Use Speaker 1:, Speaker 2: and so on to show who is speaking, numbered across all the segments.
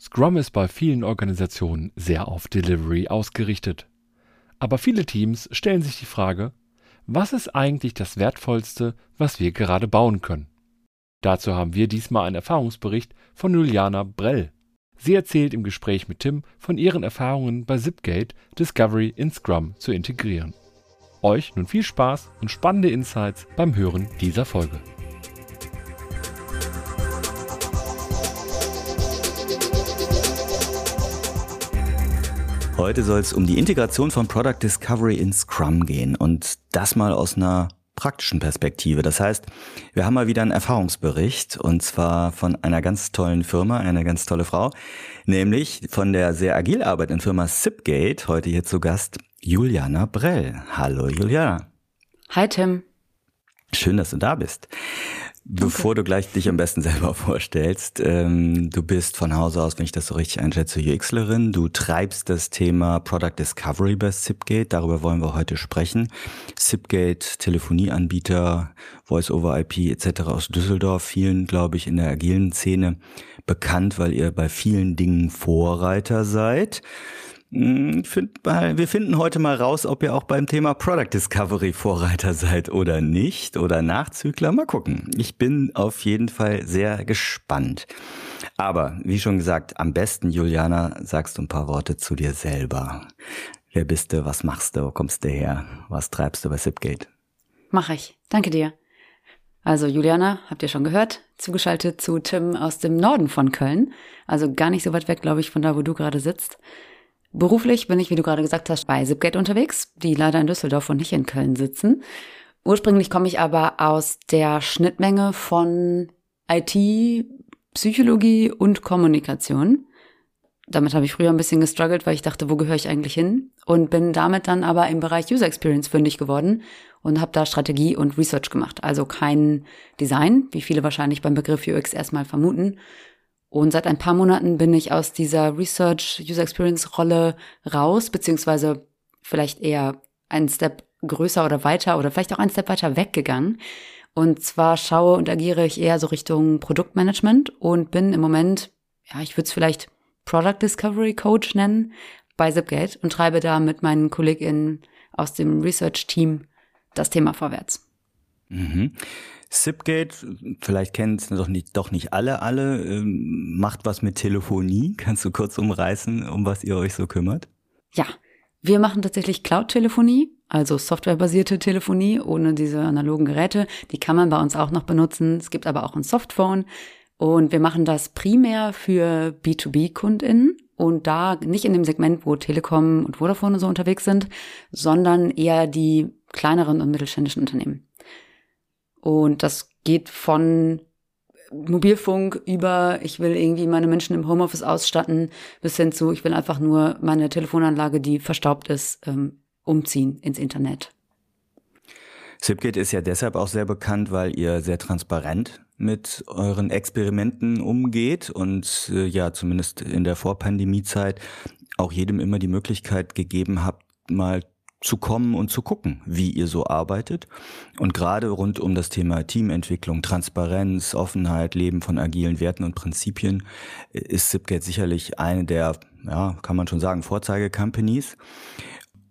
Speaker 1: Scrum ist bei vielen Organisationen sehr auf Delivery ausgerichtet. Aber viele Teams stellen sich die Frage, was ist eigentlich das Wertvollste, was wir gerade bauen können? Dazu haben wir diesmal einen Erfahrungsbericht von Juliana Brell. Sie erzählt im Gespräch mit Tim von ihren Erfahrungen bei Zipgate, Discovery in Scrum zu integrieren. Euch nun viel Spaß und spannende Insights beim Hören dieser Folge.
Speaker 2: Heute soll es um die Integration von Product Discovery in Scrum gehen und das mal aus einer praktischen Perspektive. Das heißt, wir haben mal wieder einen Erfahrungsbericht und zwar von einer ganz tollen Firma, eine ganz tolle Frau, nämlich von der sehr agil arbeitenden Firma Zipgate, heute hier zu Gast Juliana Brell. Hallo Juliana.
Speaker 3: Hi Tim.
Speaker 2: Schön, dass du da bist. Bevor du gleich dich am besten selber vorstellst, ähm, du bist von Hause aus, wenn ich das so richtig einschätze, UXlerin. Du treibst das Thema Product Discovery bei Zipgate. Darüber wollen wir heute sprechen. Zipgate, Telefonieanbieter, Voice-over-IP etc. aus Düsseldorf. Vielen, glaube ich, in der agilen Szene bekannt, weil ihr bei vielen Dingen Vorreiter seid. Hm, find mal, wir finden heute mal raus, ob ihr auch beim Thema Product Discovery Vorreiter seid oder nicht oder Nachzügler. Mal gucken. Ich bin auf jeden Fall sehr gespannt. Aber wie schon gesagt, am besten, Juliana, sagst du ein paar Worte zu dir selber. Wer bist du? Was machst du? Wo kommst du her? Was treibst du bei Zipgate?
Speaker 3: Mach ich. Danke dir. Also Juliana, habt ihr schon gehört, zugeschaltet zu Tim aus dem Norden von Köln. Also gar nicht so weit weg, glaube ich, von da, wo du gerade sitzt. Beruflich bin ich, wie du gerade gesagt hast, bei Zipgate unterwegs, die leider in Düsseldorf und nicht in Köln sitzen. Ursprünglich komme ich aber aus der Schnittmenge von IT, Psychologie und Kommunikation. Damit habe ich früher ein bisschen gestruggelt, weil ich dachte, wo gehöre ich eigentlich hin? Und bin damit dann aber im Bereich User Experience fündig geworden und habe da Strategie und Research gemacht. Also kein Design, wie viele wahrscheinlich beim Begriff UX erstmal vermuten, und seit ein paar Monaten bin ich aus dieser Research User Experience Rolle raus, beziehungsweise vielleicht eher einen Step größer oder weiter oder vielleicht auch einen Step weiter weggegangen. Und zwar schaue und agiere ich eher so Richtung Produktmanagement und bin im Moment, ja, ich würde es vielleicht Product Discovery Coach nennen bei Zipgate und treibe da mit meinen KollegInnen aus dem Research Team das Thema vorwärts.
Speaker 2: Mhm. Zipgate, vielleicht kennen es doch nicht, doch nicht alle, alle, ähm, macht was mit Telefonie. Kannst du kurz umreißen, um was ihr euch so kümmert?
Speaker 3: Ja, wir machen tatsächlich Cloud-Telefonie, also softwarebasierte Telefonie ohne diese analogen Geräte. Die kann man bei uns auch noch benutzen. Es gibt aber auch ein Softphone. Und wir machen das primär für B2B-KundInnen und da nicht in dem Segment, wo Telekom und Vodafone so unterwegs sind, sondern eher die kleineren und mittelständischen Unternehmen. Und das geht von Mobilfunk über, ich will irgendwie meine Menschen im Homeoffice ausstatten, bis hin zu, ich will einfach nur meine Telefonanlage, die verstaubt ist, ähm, umziehen ins Internet.
Speaker 2: Zipgate ist ja deshalb auch sehr bekannt, weil ihr sehr transparent mit euren Experimenten umgeht und äh, ja, zumindest in der Vorpandemiezeit auch jedem immer die Möglichkeit gegeben habt, mal zu kommen und zu gucken, wie ihr so arbeitet. Und gerade rund um das Thema Teamentwicklung, Transparenz, Offenheit, Leben von agilen Werten und Prinzipien ist Zipgate sicherlich eine der, ja, kann man schon sagen, Vorzeige-Companies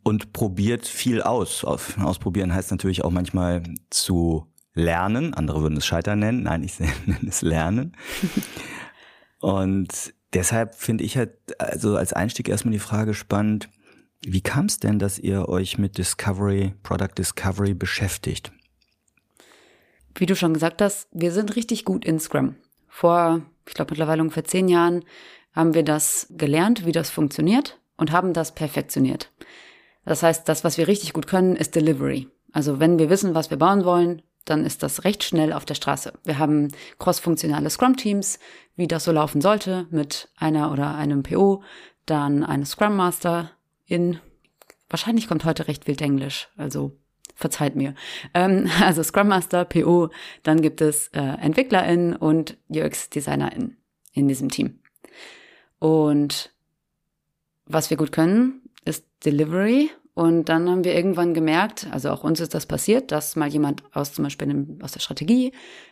Speaker 2: und probiert viel aus. Ausprobieren heißt natürlich auch manchmal zu lernen. Andere würden es Scheitern nennen. Nein, ich nenne es Lernen. Und deshalb finde ich halt also als Einstieg erstmal die Frage spannend, wie kam es denn, dass ihr euch mit Discovery, Product Discovery beschäftigt?
Speaker 3: Wie du schon gesagt hast, wir sind richtig gut in Scrum. Vor, ich glaube mittlerweile ungefähr zehn Jahren haben wir das gelernt, wie das funktioniert und haben das perfektioniert. Das heißt, das, was wir richtig gut können, ist Delivery. Also wenn wir wissen, was wir bauen wollen, dann ist das recht schnell auf der Straße. Wir haben cross-funktionale Scrum-Teams, wie das so laufen sollte, mit einer oder einem PO, dann eine Scrum Master, in, wahrscheinlich kommt heute recht wild Englisch, also verzeiht mir. Ähm, also Scrum Master, PO, dann gibt es äh, EntwicklerInnen und UX-DesignerInnen in diesem Team. Und was wir gut können, ist Delivery. Und dann haben wir irgendwann gemerkt, also auch uns ist das passiert, dass mal jemand aus zum Beispiel aus der Strategie,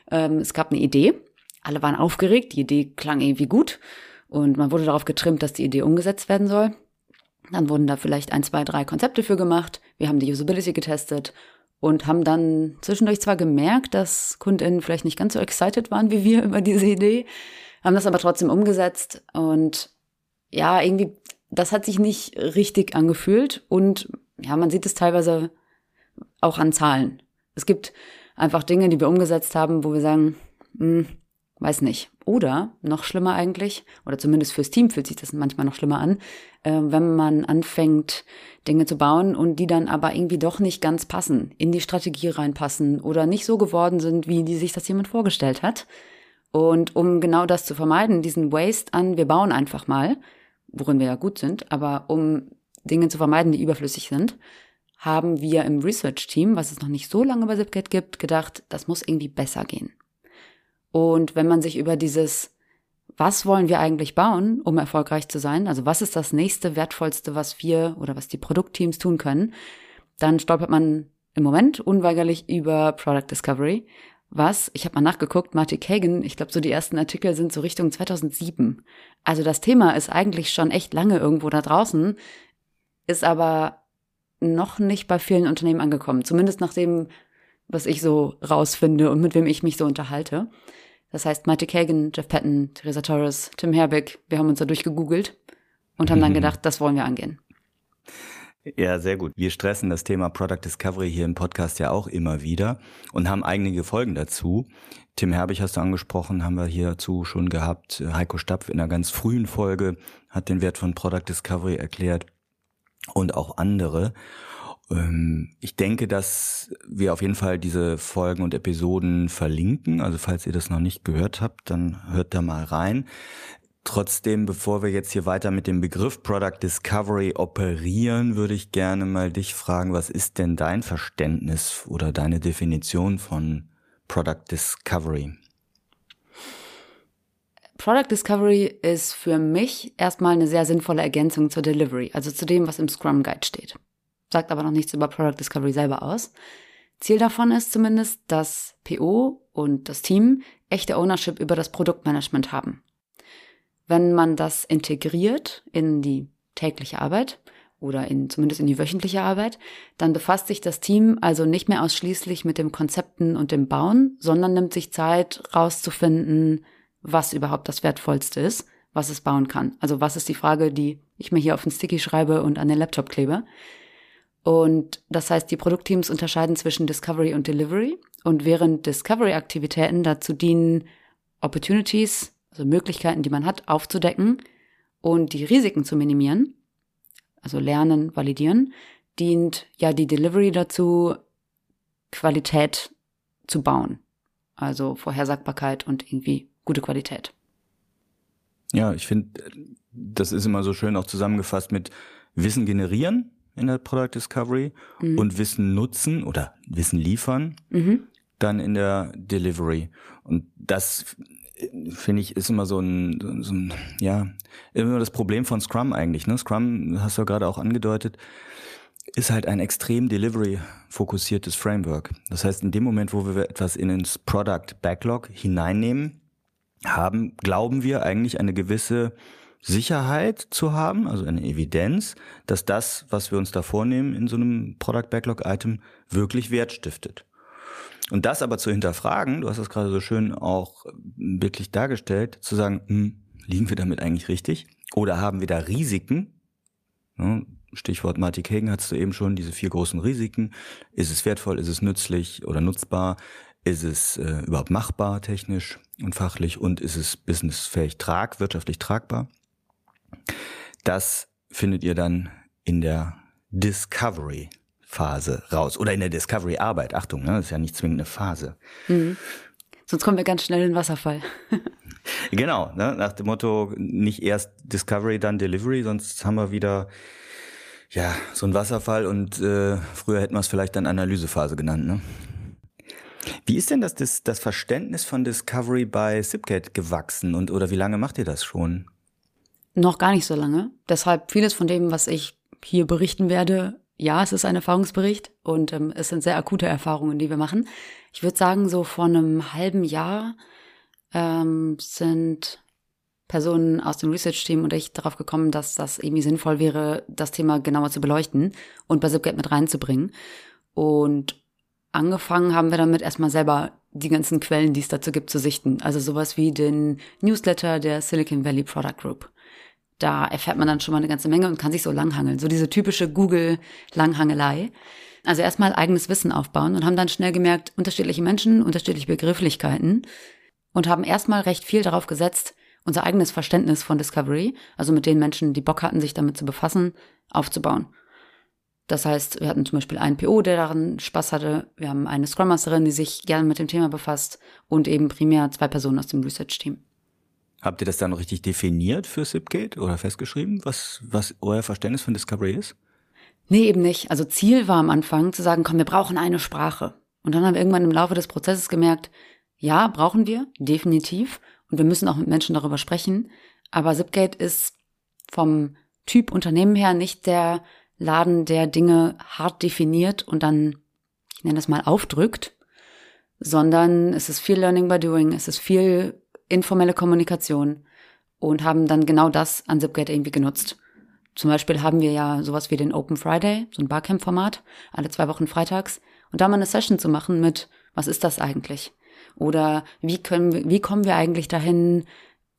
Speaker 3: ähm, es gab eine Idee, alle waren aufgeregt, die Idee klang irgendwie gut Und man wurde darauf getrimmt, dass die Idee umgesetzt werden soll. Dann wurden da vielleicht ein, zwei, drei Konzepte für gemacht. Wir haben die Usability getestet und haben dann zwischendurch zwar gemerkt, dass KundInnen vielleicht nicht ganz so excited waren wie wir über diese Idee, haben das aber trotzdem umgesetzt und ja, irgendwie, das hat sich nicht richtig angefühlt und ja, man sieht es teilweise auch an Zahlen. Es gibt einfach Dinge, die wir umgesetzt haben, wo wir sagen, hm, weiß nicht. Oder noch schlimmer eigentlich, oder zumindest fürs Team fühlt sich das manchmal noch schlimmer an, äh, wenn man anfängt, Dinge zu bauen und die dann aber irgendwie doch nicht ganz passen, in die Strategie reinpassen oder nicht so geworden sind, wie die sich das jemand vorgestellt hat. Und um genau das zu vermeiden, diesen Waste an, wir bauen einfach mal, worin wir ja gut sind, aber um Dinge zu vermeiden, die überflüssig sind, haben wir im Research-Team, was es noch nicht so lange bei Zipcat gibt, gedacht, das muss irgendwie besser gehen. Und wenn man sich über dieses, was wollen wir eigentlich bauen, um erfolgreich zu sein, also was ist das nächste Wertvollste, was wir oder was die Produktteams tun können, dann stolpert man im Moment unweigerlich über Product Discovery, was, ich habe mal nachgeguckt, Marty Kagan, ich glaube, so die ersten Artikel sind so Richtung 2007. Also das Thema ist eigentlich schon echt lange irgendwo da draußen, ist aber noch nicht bei vielen Unternehmen angekommen. Zumindest nach dem, was ich so rausfinde und mit wem ich mich so unterhalte. Das heißt, Marty Kagan, Jeff Patton, Teresa Torres, Tim Herbeck, wir haben uns da durchgegoogelt und haben dann gedacht, das wollen wir angehen.
Speaker 2: Ja, sehr gut. Wir stressen das Thema Product Discovery hier im Podcast ja auch immer wieder und haben einige Folgen dazu. Tim Herbig hast du angesprochen, haben wir hierzu schon gehabt. Heiko Stapf in einer ganz frühen Folge hat den Wert von Product Discovery erklärt und auch andere. Ähm, ich denke, dass wir auf jeden Fall diese Folgen und Episoden verlinken. Also falls ihr das noch nicht gehört habt, dann hört da mal rein. Trotzdem, bevor wir jetzt hier weiter mit dem Begriff Product Discovery operieren, würde ich gerne mal dich fragen, was ist denn dein Verständnis oder deine Definition von Product Discovery?
Speaker 3: Product Discovery ist für mich erstmal eine sehr sinnvolle Ergänzung zur Delivery, also zu dem, was im Scrum Guide steht. Sagt aber noch nichts über Product Discovery selber aus. Ziel davon ist zumindest, dass PO und das Team echte Ownership über das Produktmanagement haben. Wenn man das integriert in die tägliche Arbeit oder in, zumindest in die wöchentliche Arbeit, dann befasst sich das Team also nicht mehr ausschließlich mit dem Konzepten und dem Bauen, sondern nimmt sich Zeit, rauszufinden, was überhaupt das Wertvollste ist, was es bauen kann. Also was ist die Frage, die ich mir hier auf den Sticky schreibe und an den Laptop klebe. Und das heißt, die Produktteams unterscheiden zwischen Discovery und Delivery. Und während Discovery-Aktivitäten dazu dienen, Opportunities, also Möglichkeiten, die man hat, aufzudecken und die Risiken zu minimieren, also lernen, validieren, dient ja die Delivery dazu, Qualität zu bauen. Also Vorhersagbarkeit und irgendwie gute Qualität.
Speaker 2: Ja, ich finde, das ist immer so schön auch zusammengefasst mit Wissen generieren in der Product Discovery mhm. und Wissen nutzen oder Wissen liefern mhm. dann in der Delivery. Und das finde ich, ist immer so ein, so ein, ja, immer das Problem von Scrum eigentlich. Ne? Scrum, hast du ja gerade auch angedeutet, ist halt ein extrem delivery-fokussiertes Framework. Das heißt, in dem Moment, wo wir etwas in ins Product Backlog hineinnehmen, haben, glauben wir eigentlich eine gewisse Sicherheit zu haben, also eine Evidenz, dass das, was wir uns da vornehmen in so einem Product Backlog Item, wirklich Wert stiftet. Und das aber zu hinterfragen, du hast das gerade so schön auch wirklich dargestellt, zu sagen, hm, liegen wir damit eigentlich richtig? Oder haben wir da Risiken? Stichwort Marty Kagan hattest du eben schon, diese vier großen Risiken. Ist es wertvoll, ist es nützlich oder nutzbar? Ist es äh, überhaupt machbar technisch und fachlich? Und ist es businessfähig trag, wirtschaftlich tragbar? Das findet ihr dann in der Discovery Phase raus oder in der Discovery Arbeit. Achtung, ne, das ist ja nicht zwingend eine Phase.
Speaker 3: Mhm. Sonst kommen wir ganz schnell in den Wasserfall.
Speaker 2: genau, ne, nach dem Motto nicht erst Discovery, dann Delivery, sonst haben wir wieder ja so einen Wasserfall und äh, früher hätten wir es vielleicht dann Analysephase genannt. Ne? Wie ist denn das, das, das Verständnis von Discovery bei Zipcat gewachsen und oder wie lange macht ihr das schon?
Speaker 3: Noch gar nicht so lange. Deshalb vieles von dem, was ich hier berichten werde, ja, es ist ein Erfahrungsbericht und ähm, es sind sehr akute Erfahrungen, die wir machen. Ich würde sagen, so vor einem halben Jahr ähm, sind Personen aus dem Research-Team und ich darauf gekommen, dass das irgendwie sinnvoll wäre, das Thema genauer zu beleuchten und bei Zipgate mit reinzubringen. Und angefangen haben wir damit erstmal selber die ganzen Quellen, die es dazu gibt, zu sichten. Also sowas wie den Newsletter der Silicon Valley Product Group. Da erfährt man dann schon mal eine ganze Menge und kann sich so langhangeln. So diese typische Google-Langhangelei. Also erstmal eigenes Wissen aufbauen und haben dann schnell gemerkt, unterschiedliche Menschen, unterschiedliche Begrifflichkeiten und haben erstmal recht viel darauf gesetzt, unser eigenes Verständnis von Discovery, also mit den Menschen, die Bock hatten, sich damit zu befassen, aufzubauen. Das heißt, wir hatten zum Beispiel einen PO, der daran Spaß hatte. Wir haben eine Scrum Masterin, die sich gerne mit dem Thema befasst und eben primär zwei Personen aus dem Research-Team.
Speaker 2: Habt ihr das dann richtig definiert für Zipgate oder festgeschrieben, was, was euer Verständnis von Discovery ist?
Speaker 3: Nee, eben nicht. Also Ziel war am Anfang zu sagen, komm, wir brauchen eine Sprache. Und dann haben wir irgendwann im Laufe des Prozesses gemerkt, ja, brauchen wir, definitiv. Und wir müssen auch mit Menschen darüber sprechen. Aber Zipgate ist vom Typ Unternehmen her nicht der Laden, der Dinge hart definiert und dann, ich nenne das mal, aufdrückt, sondern es ist viel Learning by Doing, es ist viel informelle Kommunikation und haben dann genau das an Zipgate irgendwie genutzt. Zum Beispiel haben wir ja sowas wie den Open Friday, so ein Barcamp-Format, alle zwei Wochen freitags. Und da mal eine Session zu machen mit, was ist das eigentlich? Oder wie können wie kommen wir eigentlich dahin,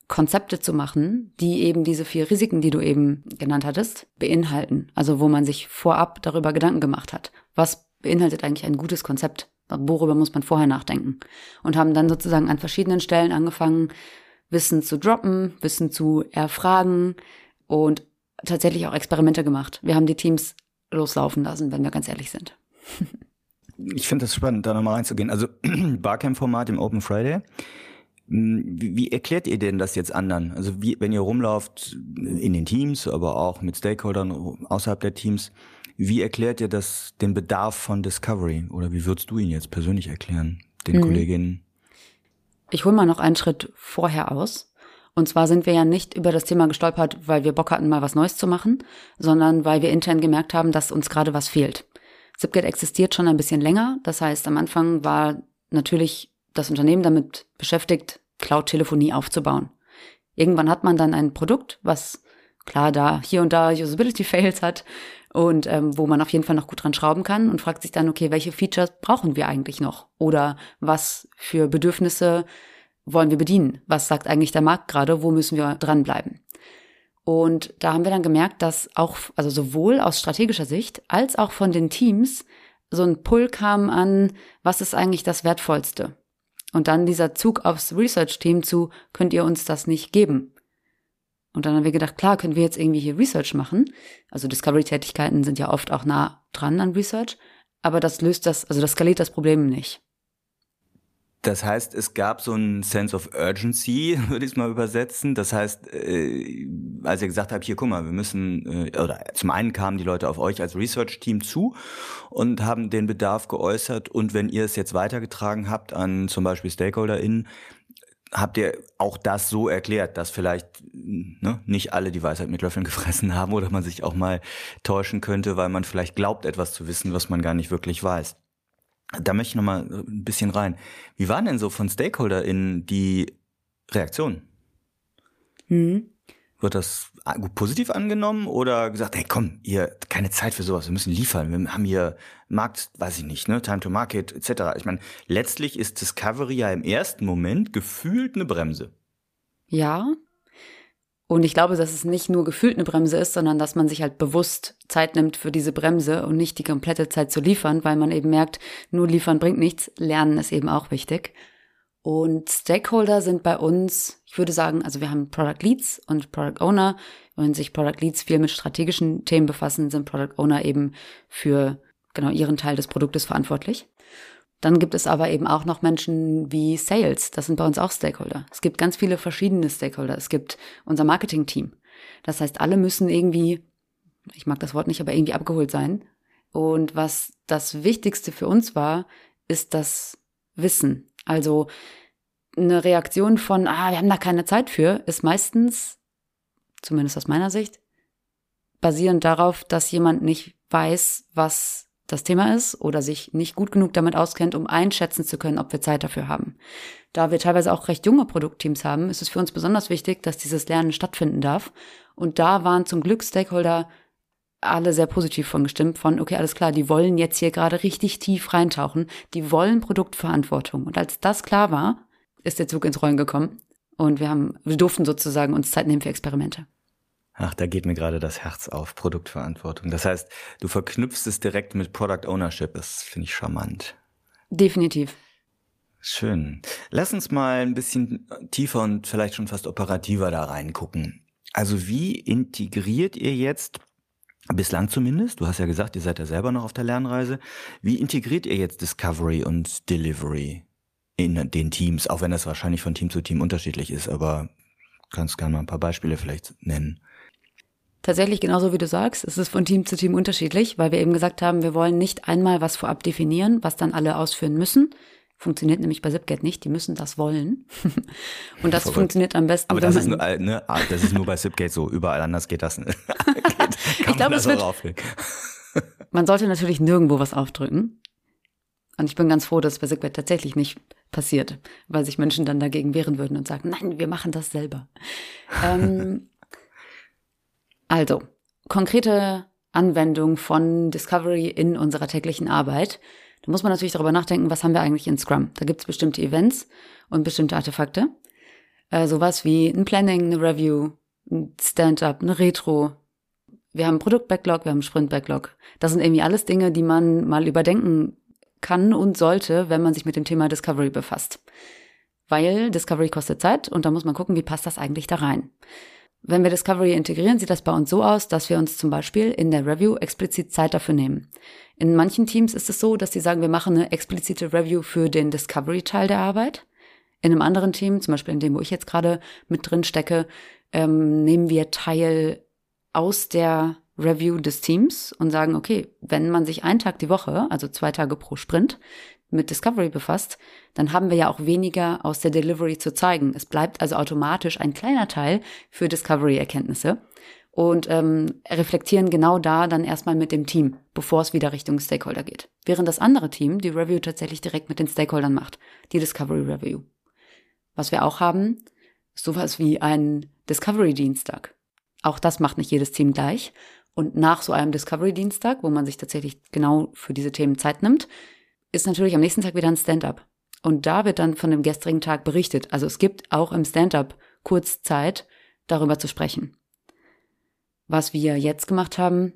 Speaker 3: Konzepte zu machen, die eben diese vier Risiken, die du eben genannt hattest, beinhalten. Also wo man sich vorab darüber Gedanken gemacht hat. Was beinhaltet eigentlich ein gutes Konzept? Worüber muss man vorher nachdenken? Und haben dann sozusagen an verschiedenen Stellen angefangen, Wissen zu droppen, Wissen zu erfragen und tatsächlich auch Experimente gemacht. Wir haben die Teams loslaufen lassen, wenn wir ganz ehrlich sind.
Speaker 2: ich finde das spannend, da nochmal reinzugehen. Also Barcamp-Format im Open Friday. Hm, wie, erklärt ihr denn das jetzt anderen? Also wie, wenn ihr rumlauft in den Teams, aber auch mit Stakeholdern außerhalb der Teams, wie erklärt ihr das den Bedarf von Discovery? Oder wie würdest du ihn jetzt persönlich erklären, den mhm. Kolleginnen?
Speaker 3: Ich hole mal noch einen Schritt vorher aus. Und zwar sind wir ja nicht über das Thema gestolpert, weil wir Bock hatten, mal was Neues zu machen, sondern weil wir intern gemerkt haben, dass uns gerade was fehlt. Zipgate existiert schon ein bisschen länger. Das heißt, am Anfang war natürlich das Unternehmen damit beschäftigt, Cloud-Telefonie aufzubauen. Irgendwann hat man dann ein Produkt, was klar da hier und da Usability-Fails hat und ähm, wo man auf jeden Fall noch gut dran schrauben kann und fragt sich dann, okay, welche Features brauchen wir eigentlich noch? Oder was für Bedürfnisse wollen wir bedienen? Was sagt eigentlich der Markt gerade? Wo müssen wir dranbleiben? Und da haben wir dann gemerkt, dass auch, also sowohl aus strategischer Sicht als auch von den Teams so ein Pull kam an, was ist eigentlich das Wertvollste? Und dann dieser Zug aufs Research-Team zu, könnt ihr uns das nicht geben? Und dann haben wir gedacht, klar, können wir jetzt irgendwie hier Research machen. Also Discovery-Tätigkeiten sind ja oft auch nah dran an Research. Aber das löst das, also das skaliert das Problem nicht.
Speaker 2: Das heißt, es gab so ein Sense of Urgency, würde ich es mal übersetzen. Das heißt, äh, als ihr gesagt habt, hier, guck mal, wir müssen, äh, oder zum einen kamen die Leute auf euch als Research-Team zu und haben den Bedarf geäußert. Und wenn ihr es jetzt weitergetragen habt an zum Beispiel StakeholderInnen, habt ihr auch das so erklärt, dass vielleicht ne, nicht alle die Weisheit mit Löffeln gefressen haben oder man sich auch mal täuschen könnte, weil man vielleicht glaubt, etwas zu wissen, was man gar nicht wirklich weiß. Da möchte ich noch mal ein bisschen rein. Wie waren denn so von StakeholderInnen die Reaktionen? Mhm. Wird das positiv angenommen oder gesagt, hey komm, ihr keine Zeit für sowas, wir müssen liefern, wir haben hier Markt, weiß ich nicht, ne, Time to Market etc. Ich meine, letztlich ist Discovery ja im ersten Moment gefühlt eine Bremse.
Speaker 3: Ja, und ich glaube, dass es nicht nur gefühlt eine Bremse ist, sondern dass man sich halt bewusst Zeit nimmt für diese Bremse und nicht die komplette Zeit zu liefern, weil man eben merkt, nur liefern bringt nichts, lernen ist eben auch wichtig. Und Stakeholder sind bei uns, ich würde sagen, also wir haben Product Leads und Product Owner. Wenn sich Product Leads viel mit strategischen Themen befassen, sind Product Owner eben für genau ihren Teil des Produktes verantwortlich. Dann gibt es aber eben auch noch Menschen wie Sales. Das sind bei uns auch Stakeholder. Es gibt ganz viele verschiedene Stakeholder. Es gibt unser Marketing-Team. Das heißt, alle müssen irgendwie, ich mag das Wort nicht, aber irgendwie abgeholt sein. Und was das Wichtigste für uns war, ist das Wissen. Also eine Reaktion von, ah, wir haben da keine Zeit für, ist meistens, zumindest aus meiner Sicht, basierend darauf, dass jemand nicht weiß, was das Thema ist oder sich nicht gut genug damit auskennt, um einschätzen zu können, ob wir Zeit dafür haben. Da wir teilweise auch recht junge Produktteams haben, ist es für uns besonders wichtig, dass dieses Lernen stattfinden darf. Und da waren zum Glück Stakeholder alle sehr positiv von gestimmt, von, okay, alles klar, die wollen jetzt hier gerade richtig tief reintauchen, die wollen Produktverantwortung. Und als das klar war, ist der Zug ins Rollen gekommen und wir haben, wir durften sozusagen uns Zeit nehmen für Experimente.
Speaker 2: Ach, da geht mir gerade das Herz auf, Produktverantwortung. Das heißt, du verknüpfst es direkt mit Product Ownership. Das finde ich charmant.
Speaker 3: Definitiv.
Speaker 2: Schön. Lass uns mal ein bisschen tiefer und vielleicht schon fast operativer da reingucken. Also wie integriert ihr jetzt, bislang zumindest, du hast ja gesagt, ihr seid ja selber noch auf der Lernreise, wie integriert ihr jetzt Discovery und Delivery in den Teams, auch wenn das wahrscheinlich von Team zu Team unterschiedlich ist, aber kannst gerne mal ein paar Beispiele vielleicht nennen.
Speaker 3: Tatsächlich genauso wie du sagst, es ist von Team zu Team unterschiedlich, weil wir eben gesagt haben, wir wollen nicht einmal was vorab definieren, was dann alle ausführen müssen. Funktioniert nämlich bei Zipgate nicht, die müssen das wollen. Und das Verrückt. funktioniert am besten.
Speaker 2: Aber das ist, nur, äh, ne, ah, das ist nur bei Zipgate so, überall anders geht das nicht.
Speaker 3: ich glaube, es wird, man sollte natürlich nirgendwo was aufdrücken. Und ich bin ganz froh, dass es bei Zipgate tatsächlich nicht passiert, weil sich Menschen dann dagegen wehren würden und sagen, nein, wir machen das selber. ähm, also, konkrete Anwendung von Discovery in unserer täglichen Arbeit. Da muss man natürlich darüber nachdenken, was haben wir eigentlich in Scrum. Da gibt es bestimmte Events und bestimmte Artefakte. Äh, sowas wie ein Planning, eine Review, ein Stand-up, eine Retro. Wir haben Produkt-Backlog, wir haben Sprint-Backlog. Das sind irgendwie alles Dinge, die man mal überdenken kann und sollte, wenn man sich mit dem Thema Discovery befasst. Weil Discovery kostet Zeit und da muss man gucken, wie passt das eigentlich da rein. Wenn wir Discovery integrieren, sieht das bei uns so aus, dass wir uns zum Beispiel in der Review explizit Zeit dafür nehmen. In manchen Teams ist es so, dass sie sagen, wir machen eine explizite Review für den Discovery-Teil der Arbeit. In einem anderen Team, zum Beispiel in dem, wo ich jetzt gerade mit drin stecke, ähm, nehmen wir Teil aus der Review des Teams und sagen, okay, wenn man sich einen Tag die Woche, also zwei Tage pro Sprint, mit Discovery befasst, dann haben wir ja auch weniger aus der Delivery zu zeigen. Es bleibt also automatisch ein kleiner Teil für Discovery-Erkenntnisse und ähm, reflektieren genau da dann erstmal mit dem Team, bevor es wieder Richtung Stakeholder geht. Während das andere Team die Review tatsächlich direkt mit den Stakeholdern macht, die Discovery Review. Was wir auch haben, sowas wie ein Discovery-Dienstag. Auch das macht nicht jedes Team gleich. Und nach so einem Discovery-Dienstag, wo man sich tatsächlich genau für diese Themen Zeit nimmt, ist natürlich am nächsten Tag wieder ein Stand-up. Und da wird dann von dem gestrigen Tag berichtet. Also es gibt auch im Stand-up kurz Zeit, darüber zu sprechen. Was wir jetzt gemacht haben,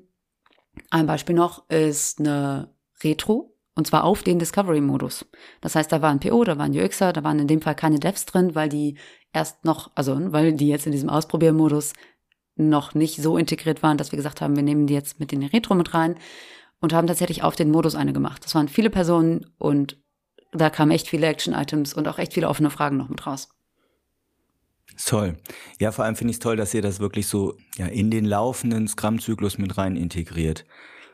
Speaker 3: ein Beispiel noch, ist eine Retro. Und zwar auf den Discovery-Modus. Das heißt, da war ein PO, da war ein UXer, da waren in dem Fall keine Devs drin, weil die erst noch, also weil die jetzt in diesem Ausprobiermodus noch nicht so integriert waren, dass wir gesagt haben, wir nehmen die jetzt mit in die Retro mit rein und haben tatsächlich auf den Modus eine gemacht. Das waren viele Personen und da kamen echt viele Action-Items und auch echt viele offene Fragen noch mit raus.
Speaker 2: Toll. Ja, vor allem finde ich es toll, dass ihr das wirklich so ja, in den laufenden Scrum-Zyklus mit rein integriert.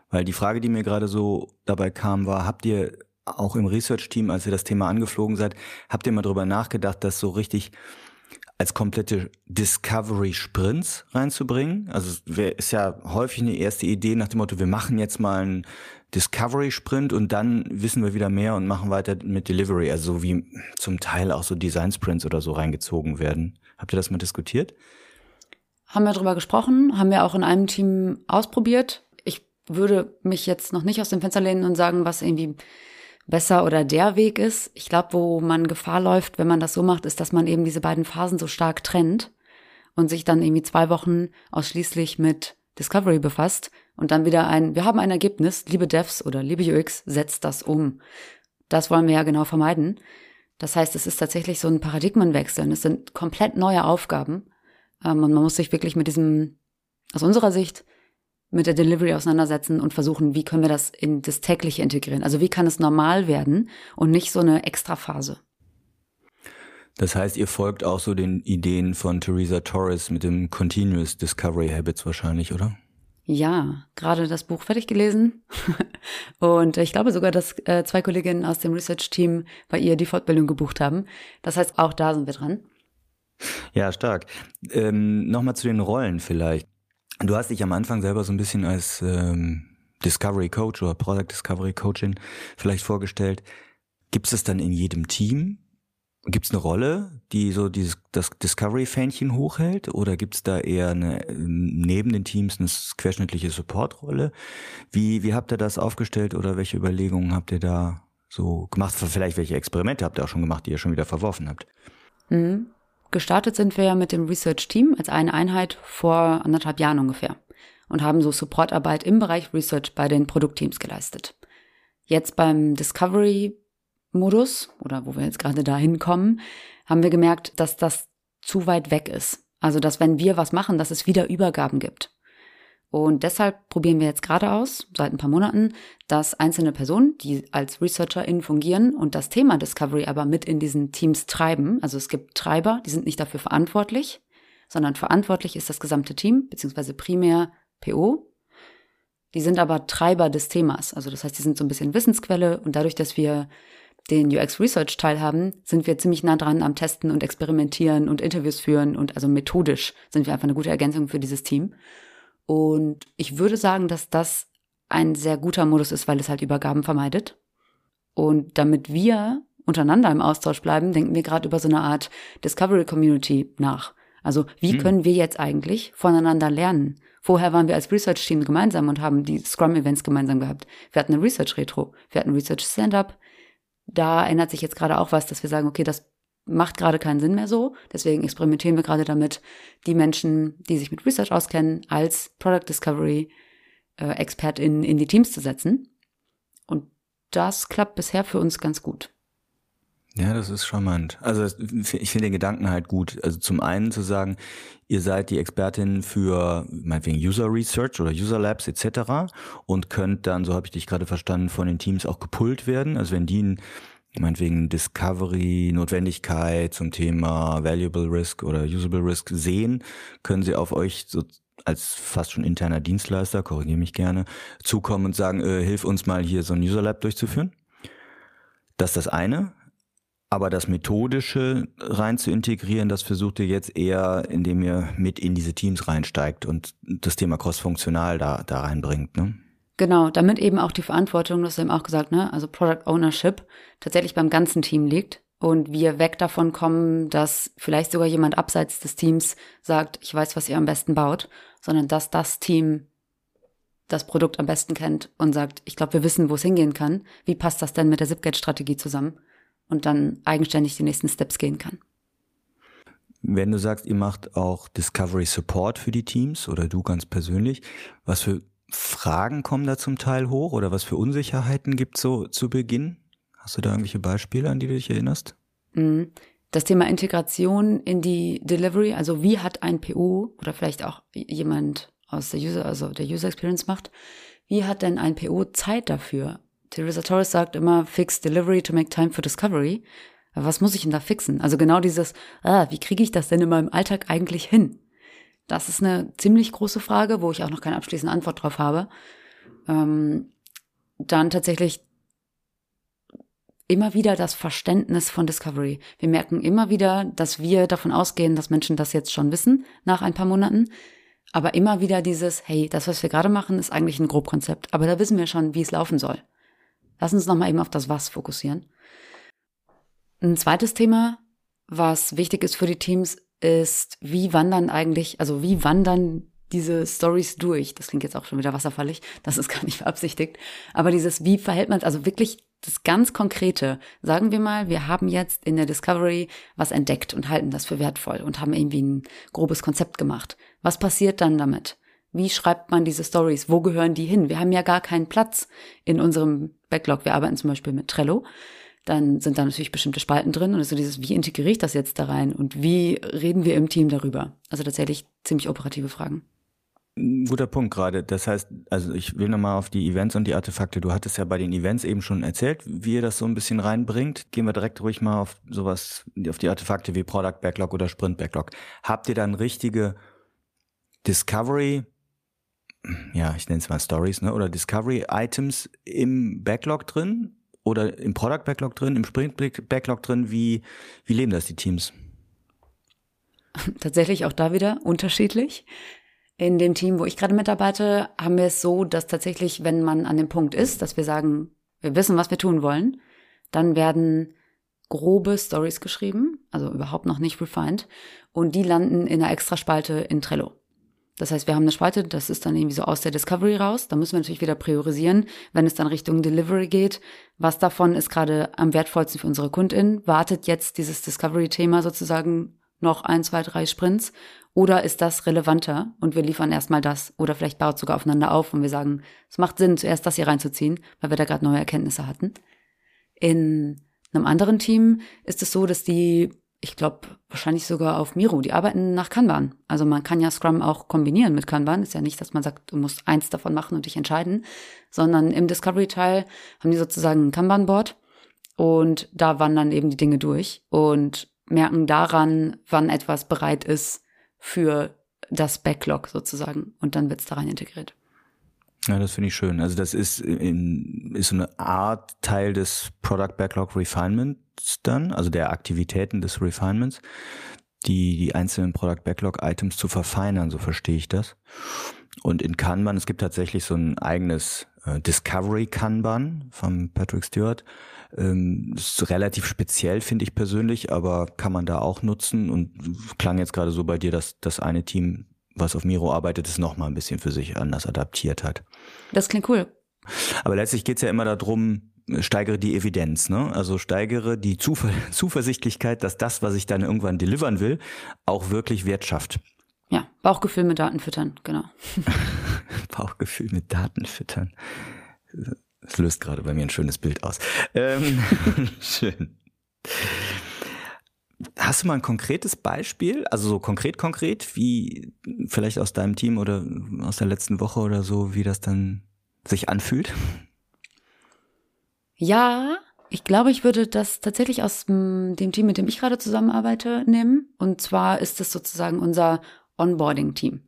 Speaker 2: Weil die Frage, die mir gerade so dabei kam, war, habt ihr auch im Research-Team, als ihr das Thema angeflogen seid, habt ihr mal drüber nachgedacht, dass so richtig als komplette Discovery Sprints reinzubringen. Also es ist ja häufig eine erste Idee nach dem Motto, wir machen jetzt mal einen Discovery Sprint und dann wissen wir wieder mehr und machen weiter mit Delivery. Also so wie zum Teil auch so Design Sprints oder so reingezogen werden. Habt ihr das mal diskutiert?
Speaker 3: Haben wir drüber gesprochen, haben wir auch in einem Team ausprobiert. Ich würde mich jetzt noch nicht aus dem Fenster lehnen und sagen, was irgendwie besser oder der Weg ist. Ich glaube, wo man Gefahr läuft, wenn man das so macht, ist, dass man eben diese beiden Phasen so stark trennt und sich dann irgendwie zwei Wochen ausschließlich mit Discovery befasst und dann wieder ein, wir haben ein Ergebnis, liebe Devs oder liebe UX, setzt das um. Das wollen wir ja genau vermeiden. Das heißt, es ist tatsächlich so ein Paradigmenwechsel. Es sind komplett neue Aufgaben. Ähm, und man muss sich wirklich mit diesem, aus unserer Sicht, mit der Delivery auseinandersetzen und versuchen, wie können wir das in das tägliche integrieren? Also wie kann es normal werden und nicht so eine Extraphase?
Speaker 2: Das heißt, ihr folgt auch so den Ideen von Theresa Torres mit dem Continuous Discovery Habits wahrscheinlich, oder?
Speaker 3: Ja, gerade das Buch fertig gelesen. und ich glaube sogar, dass äh, zwei Kolleginnen aus dem Research-Team bei ihr die Fortbildung gebucht haben. Das heißt, auch da sind wir dran.
Speaker 2: Ja, stark. Ähm, Nochmal zu den Rollen vielleicht. Du hast dich am Anfang selber so ein bisschen als ähm, Discovery Coach oder Product Discovery Coaching vielleicht vorgestellt. Gibt es das dann in jedem Team? Gibt es eine Rolle, die so dieses das Discovery-Fähnchen hochhält? Oder gibt es da eher eine neben den Teams eine querschnittliche Support-Rolle? Wie, wie habt ihr das aufgestellt oder welche Überlegungen habt ihr da so gemacht? Vielleicht welche Experimente habt ihr auch schon gemacht, die ihr schon wieder verworfen habt?
Speaker 3: Mhm. Gestartet sind wir ja mit dem Research-Team als eine Einheit vor anderthalb Jahren ungefähr und haben so Supportarbeit im Bereich Research bei den Produktteams geleistet. Jetzt beim Discovery-Modus oder wo wir jetzt gerade da hinkommen, haben wir gemerkt, dass das zu weit weg ist. Also, dass wenn wir was machen, dass es wieder Übergaben gibt. Und deshalb probieren wir jetzt gerade aus, seit ein paar Monaten, dass einzelne Personen, die als ResearcherInnen fungieren und das Thema Discovery aber mit in diesen Teams treiben, also es gibt Treiber, die sind nicht dafür verantwortlich, sondern verantwortlich ist das gesamte Team, beziehungsweise primär PO. Die sind aber Treiber des Themas. Also das heißt, die sind so ein bisschen Wissensquelle und dadurch, dass wir den UX Research Teil haben, sind wir ziemlich nah dran am Testen und Experimentieren und Interviews führen und also methodisch sind wir einfach eine gute Ergänzung für dieses Team. Und ich würde sagen, dass das ein sehr guter Modus ist, weil es halt Übergaben vermeidet. Und damit wir untereinander im Austausch bleiben, denken wir gerade über so eine Art Discovery Community nach. Also wie hm. können wir jetzt eigentlich voneinander lernen? Vorher waren wir als Research-Team gemeinsam und haben die Scrum-Events gemeinsam gehabt. Wir hatten eine Research-Retro, wir hatten Research Stand-Up. Da ändert sich jetzt gerade auch was, dass wir sagen, okay, das macht gerade keinen Sinn mehr so. Deswegen experimentieren wir gerade damit, die Menschen, die sich mit Research auskennen, als Product Discovery äh, ExpertInnen in die Teams zu setzen. Und das klappt bisher für uns ganz gut.
Speaker 2: Ja, das ist charmant. Also ich finde den Gedanken halt gut. Also zum einen zu sagen, ihr seid die Expertin für meinetwegen User Research oder User Labs etc. und könnt dann, so habe ich dich gerade verstanden, von den Teams auch gepullt werden. Also wenn die ein meinetwegen Discovery, Notwendigkeit zum Thema Valuable Risk oder Usable Risk sehen, können sie auf euch so als fast schon interner Dienstleister, korrigiere mich gerne, zukommen und sagen, äh, hilf uns mal hier so ein User Lab durchzuführen. Das ist das eine. Aber das Methodische rein zu integrieren, das versucht ihr jetzt eher, indem ihr mit in diese Teams reinsteigt und das Thema cross-funktional da, da reinbringt, ne?
Speaker 3: Genau, damit eben auch die Verantwortung, das du eben auch gesagt, ne, also Product Ownership tatsächlich beim ganzen Team liegt und wir weg davon kommen, dass vielleicht sogar jemand abseits des Teams sagt, ich weiß, was ihr am besten baut, sondern dass das Team das Produkt am besten kennt und sagt, ich glaube, wir wissen, wo es hingehen kann. Wie passt das denn mit der Zipgate-Strategie zusammen? und dann eigenständig die nächsten Steps gehen kann.
Speaker 2: Wenn du sagst, ihr macht auch Discovery Support für die Teams oder du ganz persönlich, was für Fragen kommen da zum Teil hoch oder was für Unsicherheiten gibt so zu Beginn? Hast du da irgendwelche Beispiele, an die du dich erinnerst?
Speaker 3: Mhm. Das Thema Integration in die Delivery, also wie hat ein PO oder vielleicht auch jemand aus der User, also der User Experience macht, wie hat denn ein PO Zeit dafür? Theresa Torres sagt immer, fix delivery to make time for discovery. Aber was muss ich denn da fixen? Also genau dieses, ah, wie kriege ich das denn in meinem Alltag eigentlich hin? Das ist eine ziemlich große Frage, wo ich auch noch keine abschließende Antwort drauf habe. Ähm, dann tatsächlich immer wieder das Verständnis von Discovery. Wir merken immer wieder, dass wir davon ausgehen, dass Menschen das jetzt schon wissen nach ein paar Monaten. Aber immer wieder dieses, hey, das, was wir gerade machen, ist eigentlich ein Grobkonzept. Aber da wissen wir schon, wie es laufen soll. Lass uns nochmal eben auf das Was fokussieren. Ein zweites Thema, was wichtig ist für die Teams, ist, wie wandern eigentlich, also wie wandern diese Stories durch. Das klingt jetzt auch schon wieder wasserfallig, das ist gar nicht beabsichtigt. Aber dieses, wie verhält man, also wirklich das ganz Konkrete. Sagen wir mal, wir haben jetzt in der Discovery was entdeckt und halten das für wertvoll und haben irgendwie ein grobes Konzept gemacht. Was passiert dann damit? Wie schreibt man diese Stories? Wo gehören die hin? Wir haben ja gar keinen Platz in unserem Backlog. Wir arbeiten zum Beispiel mit Trello. Dann sind da natürlich bestimmte Spalten drin und so dieses, wie integriere ich das jetzt da rein und wie reden wir im Team darüber? Also tatsächlich ziemlich operative Fragen.
Speaker 2: Guter Punkt gerade. Das heißt, also ich will nochmal auf die Events und die Artefakte. Du hattest ja bei den Events eben schon erzählt, wie ihr das so ein bisschen reinbringt. Gehen wir direkt ruhig mal auf sowas, auf die Artefakte wie Product Backlog oder Sprint Backlog. Habt ihr dann richtige Discovery ja, ich nenne es mal Stories, ne? oder Discovery-Items im Backlog drin oder im Product Backlog drin, im Sprint Backlog drin? Wie, wie leben das die Teams?
Speaker 3: Tatsächlich auch da wieder unterschiedlich. In dem Team, wo ich gerade mitarbeite, haben wir es so, dass tatsächlich, wenn man an dem Punkt ist, dass wir sagen, wir wissen, was wir tun wollen, dann werden grobe Stories geschrieben, also überhaupt noch nicht refined, und die landen in einer Extraspalte in Trello. Das heißt, wir haben eine Spalte, das ist dann irgendwie so aus der Discovery raus. Da müssen wir natürlich wieder priorisieren, wenn es dann Richtung Delivery geht. Was davon ist gerade am wertvollsten für unsere KundInnen? Wartet jetzt dieses Discovery-Thema sozusagen noch ein, zwei, drei Sprints? Oder ist das relevanter und wir liefern erstmal das? Oder vielleicht baut sogar aufeinander auf und wir sagen, es macht Sinn, zuerst das hier reinzuziehen, weil wir da gerade neue Erkenntnisse hatten. In einem anderen Team ist es so, dass die ich glaube, wahrscheinlich sogar auf Miro. Die arbeiten nach Kanban. Also man kann ja Scrum auch kombinieren mit Kanban. Ist ja nicht, dass man sagt, du musst eins davon machen und dich entscheiden, sondern im Discovery-Teil haben die sozusagen ein Kanban-Board und da wandern eben die Dinge durch und merken daran, wann etwas bereit ist für das Backlog sozusagen. Und dann wird es da rein integriert.
Speaker 2: Ja, das finde ich schön. Also das ist, in, ist so eine Art Teil des Product Backlog Refinements dann, also der Aktivitäten des Refinements, die, die einzelnen Product Backlog Items zu verfeinern, so verstehe ich das. Und in Kanban, es gibt tatsächlich so ein eigenes äh, Discovery Kanban von Patrick Stewart. Ähm, ist relativ speziell, finde ich persönlich, aber kann man da auch nutzen und klang jetzt gerade so bei dir, dass das eine Team was auf Miro arbeitet, es nochmal ein bisschen für sich anders adaptiert hat.
Speaker 3: Das klingt cool.
Speaker 2: Aber letztlich geht es ja immer darum, steigere die Evidenz, ne? Also steigere die Zuver Zuversichtlichkeit, dass das, was ich dann irgendwann delivern will, auch wirklich Wert schafft.
Speaker 3: Ja, Bauchgefühl mit Daten füttern, genau.
Speaker 2: Bauchgefühl mit Daten füttern. Das löst gerade bei mir ein schönes Bild aus. Ähm, schön. Hast du mal ein konkretes Beispiel, also so konkret konkret, wie vielleicht aus deinem Team oder aus der letzten Woche oder so, wie das dann sich anfühlt?
Speaker 3: Ja, ich glaube, ich würde das tatsächlich aus dem Team, mit dem ich gerade zusammenarbeite, nehmen. Und zwar ist es sozusagen unser Onboarding-Team.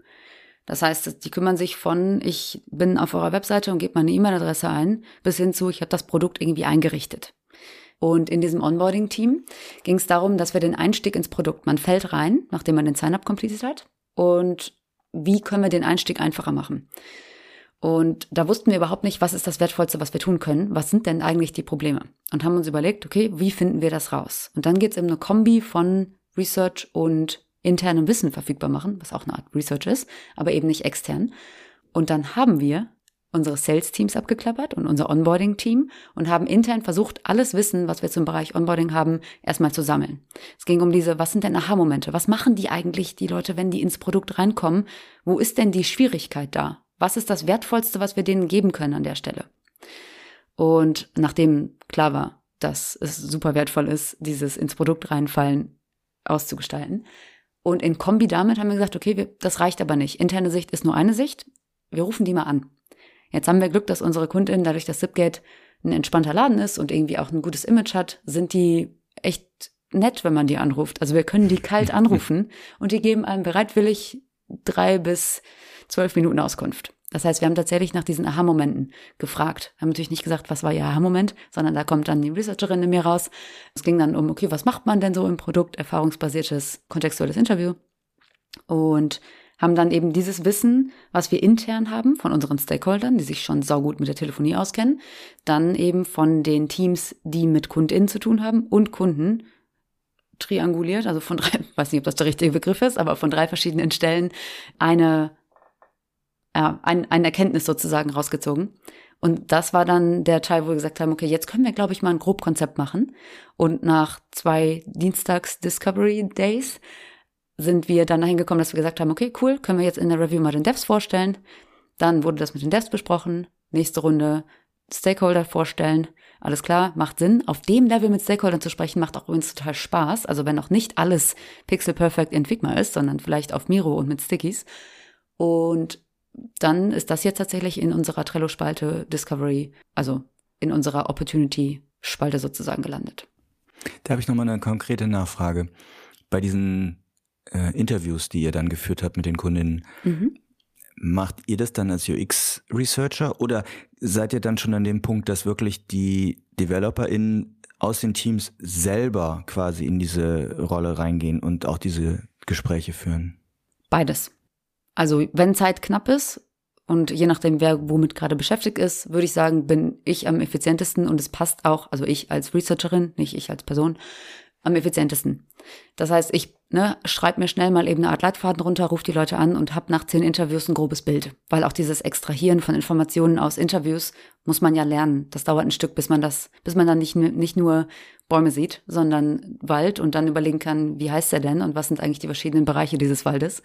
Speaker 3: Das heißt, die kümmern sich von, ich bin auf eurer Webseite und gebe meine E-Mail-Adresse ein, bis hin zu, ich habe das Produkt irgendwie eingerichtet. Und in diesem Onboarding-Team ging es darum, dass wir den Einstieg ins Produkt, man fällt rein, nachdem man den Sign-up completed hat. Und wie können wir den Einstieg einfacher machen? Und da wussten wir überhaupt nicht, was ist das Wertvollste, was wir tun können. Was sind denn eigentlich die Probleme? Und haben uns überlegt, okay, wie finden wir das raus? Und dann geht es um eine Kombi von Research und internem Wissen verfügbar machen, was auch eine Art Research ist, aber eben nicht extern. Und dann haben wir unsere Sales-Teams abgeklappert und unser Onboarding-Team und haben intern versucht, alles Wissen, was wir zum Bereich Onboarding haben, erstmal zu sammeln. Es ging um diese, was sind denn Aha-Momente? Was machen die eigentlich, die Leute, wenn die ins Produkt reinkommen? Wo ist denn die Schwierigkeit da? Was ist das Wertvollste, was wir denen geben können an der Stelle? Und nachdem klar war, dass es super wertvoll ist, dieses ins Produkt reinfallen auszugestalten. Und in Kombi damit haben wir gesagt, okay, wir, das reicht aber nicht. Interne Sicht ist nur eine Sicht. Wir rufen die mal an. Jetzt haben wir Glück, dass unsere Kundin, dadurch, dass Zipgate ein entspannter Laden ist und irgendwie auch ein gutes Image hat, sind die echt nett, wenn man die anruft. Also wir können die kalt anrufen und die geben einem bereitwillig drei bis zwölf Minuten Auskunft. Das heißt, wir haben tatsächlich nach diesen Aha-Momenten gefragt. Wir haben natürlich nicht gesagt, was war Ihr Aha-Moment, sondern da kommt dann die Researcherin in mir raus. Es ging dann um, okay, was macht man denn so im Produkt? Erfahrungsbasiertes, kontextuelles Interview. Und haben dann eben dieses Wissen, was wir intern haben von unseren Stakeholdern, die sich schon saugut mit der Telefonie auskennen, dann eben von den Teams, die mit KundInnen zu tun haben und Kunden trianguliert, also von drei, weiß nicht, ob das der richtige Begriff ist, aber von drei verschiedenen Stellen eine, ja, ein, ein Erkenntnis sozusagen rausgezogen. Und das war dann der Teil, wo wir gesagt haben, okay, jetzt können wir, glaube ich, mal ein Grobkonzept machen. Und nach zwei Dienstags Discovery Days sind wir dann dahin gekommen, dass wir gesagt haben, okay, cool, können wir jetzt in der Review mal den Devs vorstellen. Dann wurde das mit den Devs besprochen. Nächste Runde Stakeholder vorstellen. Alles klar, macht Sinn. Auf dem Level mit Stakeholdern zu sprechen, macht auch übrigens total Spaß. Also wenn noch nicht alles Pixel Perfect in Figma ist, sondern vielleicht auf Miro und mit Stickies. Und dann ist das jetzt tatsächlich in unserer Trello-Spalte Discovery, also in unserer Opportunity-Spalte sozusagen gelandet.
Speaker 2: Da habe ich nochmal eine konkrete Nachfrage. Bei diesen äh, Interviews, die ihr dann geführt habt mit den Kundinnen, mhm. macht ihr das dann als UX-Researcher oder seid ihr dann schon an dem Punkt, dass wirklich die DeveloperInnen aus den Teams selber quasi in diese Rolle reingehen und auch diese Gespräche führen?
Speaker 3: Beides. Also wenn Zeit knapp ist und je nachdem, wer womit gerade beschäftigt ist, würde ich sagen, bin ich am effizientesten und es passt auch, also ich als Researcherin, nicht ich als Person, am effizientesten. Das heißt, ich ne, schreibe mir schnell mal eben eine Art Leitfaden runter, rufe die Leute an und habe nach zehn Interviews ein grobes Bild. Weil auch dieses Extrahieren von Informationen aus Interviews muss man ja lernen. Das dauert ein Stück, bis man das, bis man dann nicht, nicht nur Bäume sieht, sondern Wald und dann überlegen kann, wie heißt der denn und was sind eigentlich die verschiedenen Bereiche dieses Waldes.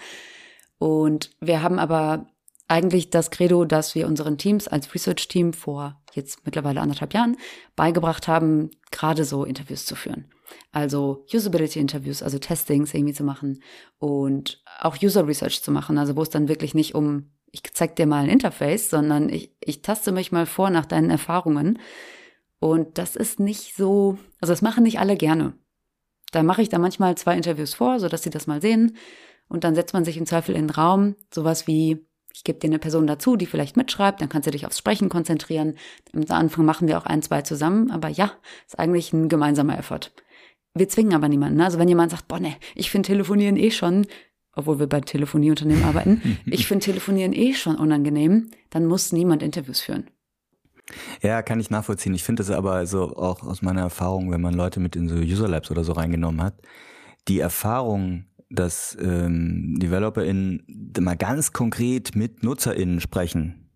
Speaker 3: Und wir haben aber eigentlich das Credo, dass wir unseren Teams als Research-Team vor jetzt mittlerweile anderthalb Jahren beigebracht haben, gerade so Interviews zu führen. Also Usability-Interviews, also Testings irgendwie zu machen und auch User-Research zu machen, also wo es dann wirklich nicht um, ich zeig dir mal ein Interface, sondern ich, ich taste mich mal vor nach deinen Erfahrungen. Und das ist nicht so, also das machen nicht alle gerne. Da mache ich da manchmal zwei Interviews vor, sodass sie das mal sehen. Und dann setzt man sich im Zweifel in den Raum, sowas wie, ich gebe dir eine Person dazu, die vielleicht mitschreibt, dann kannst du dich aufs Sprechen konzentrieren. Am Anfang machen wir auch ein, zwei zusammen, aber ja, ist eigentlich ein gemeinsamer Effort. Wir zwingen aber niemanden. Ne? Also wenn jemand sagt, boah, ne, ich finde Telefonieren eh schon, obwohl wir bei Telefonieunternehmen arbeiten, ich finde Telefonieren eh schon unangenehm, dann muss niemand Interviews führen.
Speaker 2: Ja, kann ich nachvollziehen. Ich finde es aber so auch aus meiner Erfahrung, wenn man Leute mit in so User Labs oder so reingenommen hat, die Erfahrung dass ähm, DeveloperInnen mal ganz konkret mit NutzerInnen sprechen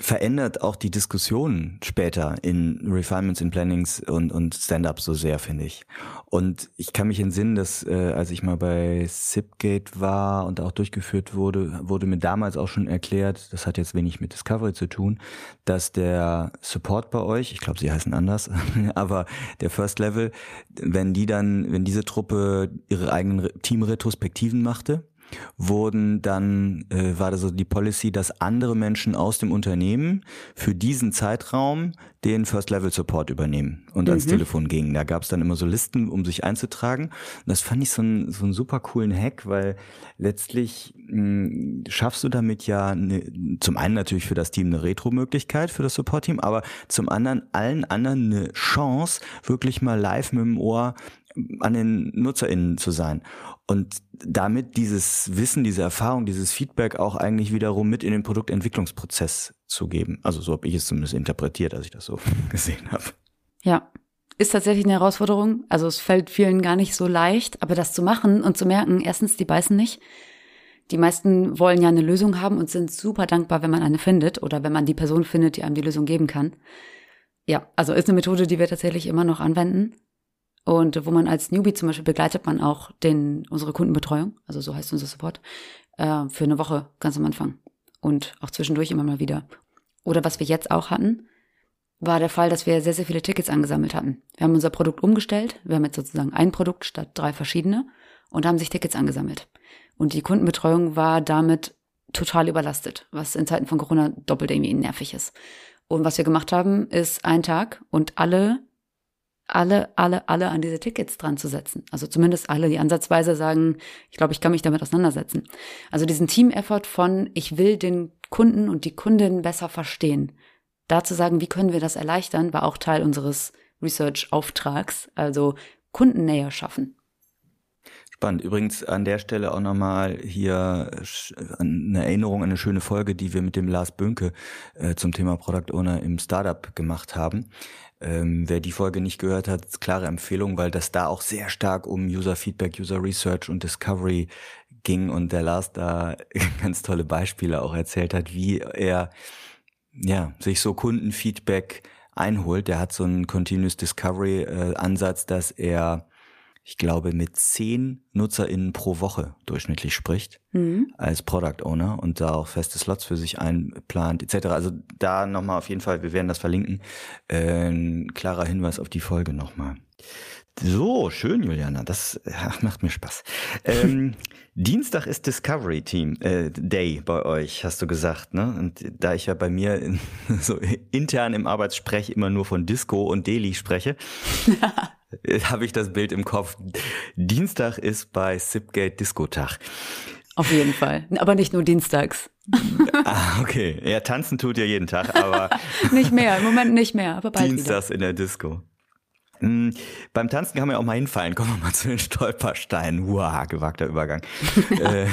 Speaker 2: verändert auch die Diskussion später in Refinements, in Plannings und, und Stand-ups so sehr, finde ich. Und ich kann mich entsinnen, dass äh, als ich mal bei Zipgate war und auch durchgeführt wurde, wurde mir damals auch schon erklärt, das hat jetzt wenig mit Discovery zu tun, dass der Support bei euch, ich glaube, sie heißen anders, aber der First Level, wenn die dann, wenn diese Truppe ihre eigenen Team-Retrospektiven machte, wurden dann, äh, war da so die Policy, dass andere Menschen aus dem Unternehmen für diesen Zeitraum den First-Level-Support übernehmen und mhm. ans Telefon gingen. Da gab es dann immer so Listen, um sich einzutragen. Und das fand ich so, ein, so einen super coolen Hack, weil letztlich mh, schaffst du damit ja ne, zum einen natürlich für das Team eine Retro-Möglichkeit für das Support-Team, aber zum anderen allen anderen eine Chance, wirklich mal live mit dem Ohr an den NutzerInnen zu sein. Und damit dieses Wissen, diese Erfahrung, dieses Feedback auch eigentlich wiederum mit in den Produktentwicklungsprozess zu geben. Also so habe ich es zumindest interpretiert, als ich das so gesehen habe.
Speaker 3: Ja, ist tatsächlich eine Herausforderung. Also es fällt vielen gar nicht so leicht, aber das zu machen und zu merken, erstens, die beißen nicht. Die meisten wollen ja eine Lösung haben und sind super dankbar, wenn man eine findet oder wenn man die Person findet, die einem die Lösung geben kann. Ja, also ist eine Methode, die wir tatsächlich immer noch anwenden. Und wo man als Newbie zum Beispiel begleitet man auch den, unsere Kundenbetreuung, also so heißt unser Support, äh, für eine Woche ganz am Anfang. Und auch zwischendurch immer mal wieder. Oder was wir jetzt auch hatten, war der Fall, dass wir sehr, sehr viele Tickets angesammelt hatten. Wir haben unser Produkt umgestellt. Wir haben jetzt sozusagen ein Produkt statt drei verschiedene und haben sich Tickets angesammelt. Und die Kundenbetreuung war damit total überlastet, was in Zeiten von Corona doppelt irgendwie nervig ist. Und was wir gemacht haben, ist ein Tag und alle alle, alle, alle an diese Tickets dran zu setzen. Also zumindest alle, die ansatzweise sagen, ich glaube, ich kann mich damit auseinandersetzen. Also diesen Team-Effort von, ich will den Kunden und die Kundin besser verstehen. Da zu sagen, wie können wir das erleichtern, war auch Teil unseres Research-Auftrags. Also Kundennähe schaffen.
Speaker 2: Spannend. Übrigens an der Stelle auch nochmal hier eine Erinnerung an eine schöne Folge, die wir mit dem Lars Bönke äh, zum Thema Product Owner im Startup gemacht haben. Ähm, wer die Folge nicht gehört hat, klare Empfehlung, weil das da auch sehr stark um User Feedback, User Research und Discovery ging und der Lars da ganz tolle Beispiele auch erzählt hat, wie er ja sich so Kundenfeedback einholt. Der hat so einen Continuous Discovery äh, dass er ich glaube, mit zehn NutzerInnen pro Woche durchschnittlich spricht mhm. als Product Owner und da auch feste Slots für sich einplant etc. Also da nochmal auf jeden Fall, wir werden das verlinken, äh, ein klarer Hinweis auf die Folge nochmal. So, schön, Juliana. Das ach, macht mir Spaß. Ähm, Dienstag ist Discovery Team äh, Day bei euch, hast du gesagt, ne? Und da ich ja bei mir in, so intern im Arbeitssprech immer nur von Disco und Deli spreche, habe ich das Bild im Kopf. Dienstag ist bei Sipgate Disco-Tag.
Speaker 3: Auf jeden Fall. Aber nicht nur dienstags.
Speaker 2: ah, okay. Ja, tanzen tut ja jeden Tag, aber.
Speaker 3: nicht mehr, im Moment nicht mehr, aber bald
Speaker 2: Dienstags
Speaker 3: wieder.
Speaker 2: in der Disco. Mhm. Beim Tanzen kann man ja auch mal hinfallen. Kommen wir mal zu den Stolpersteinen. Wow, gewagter Übergang. äh,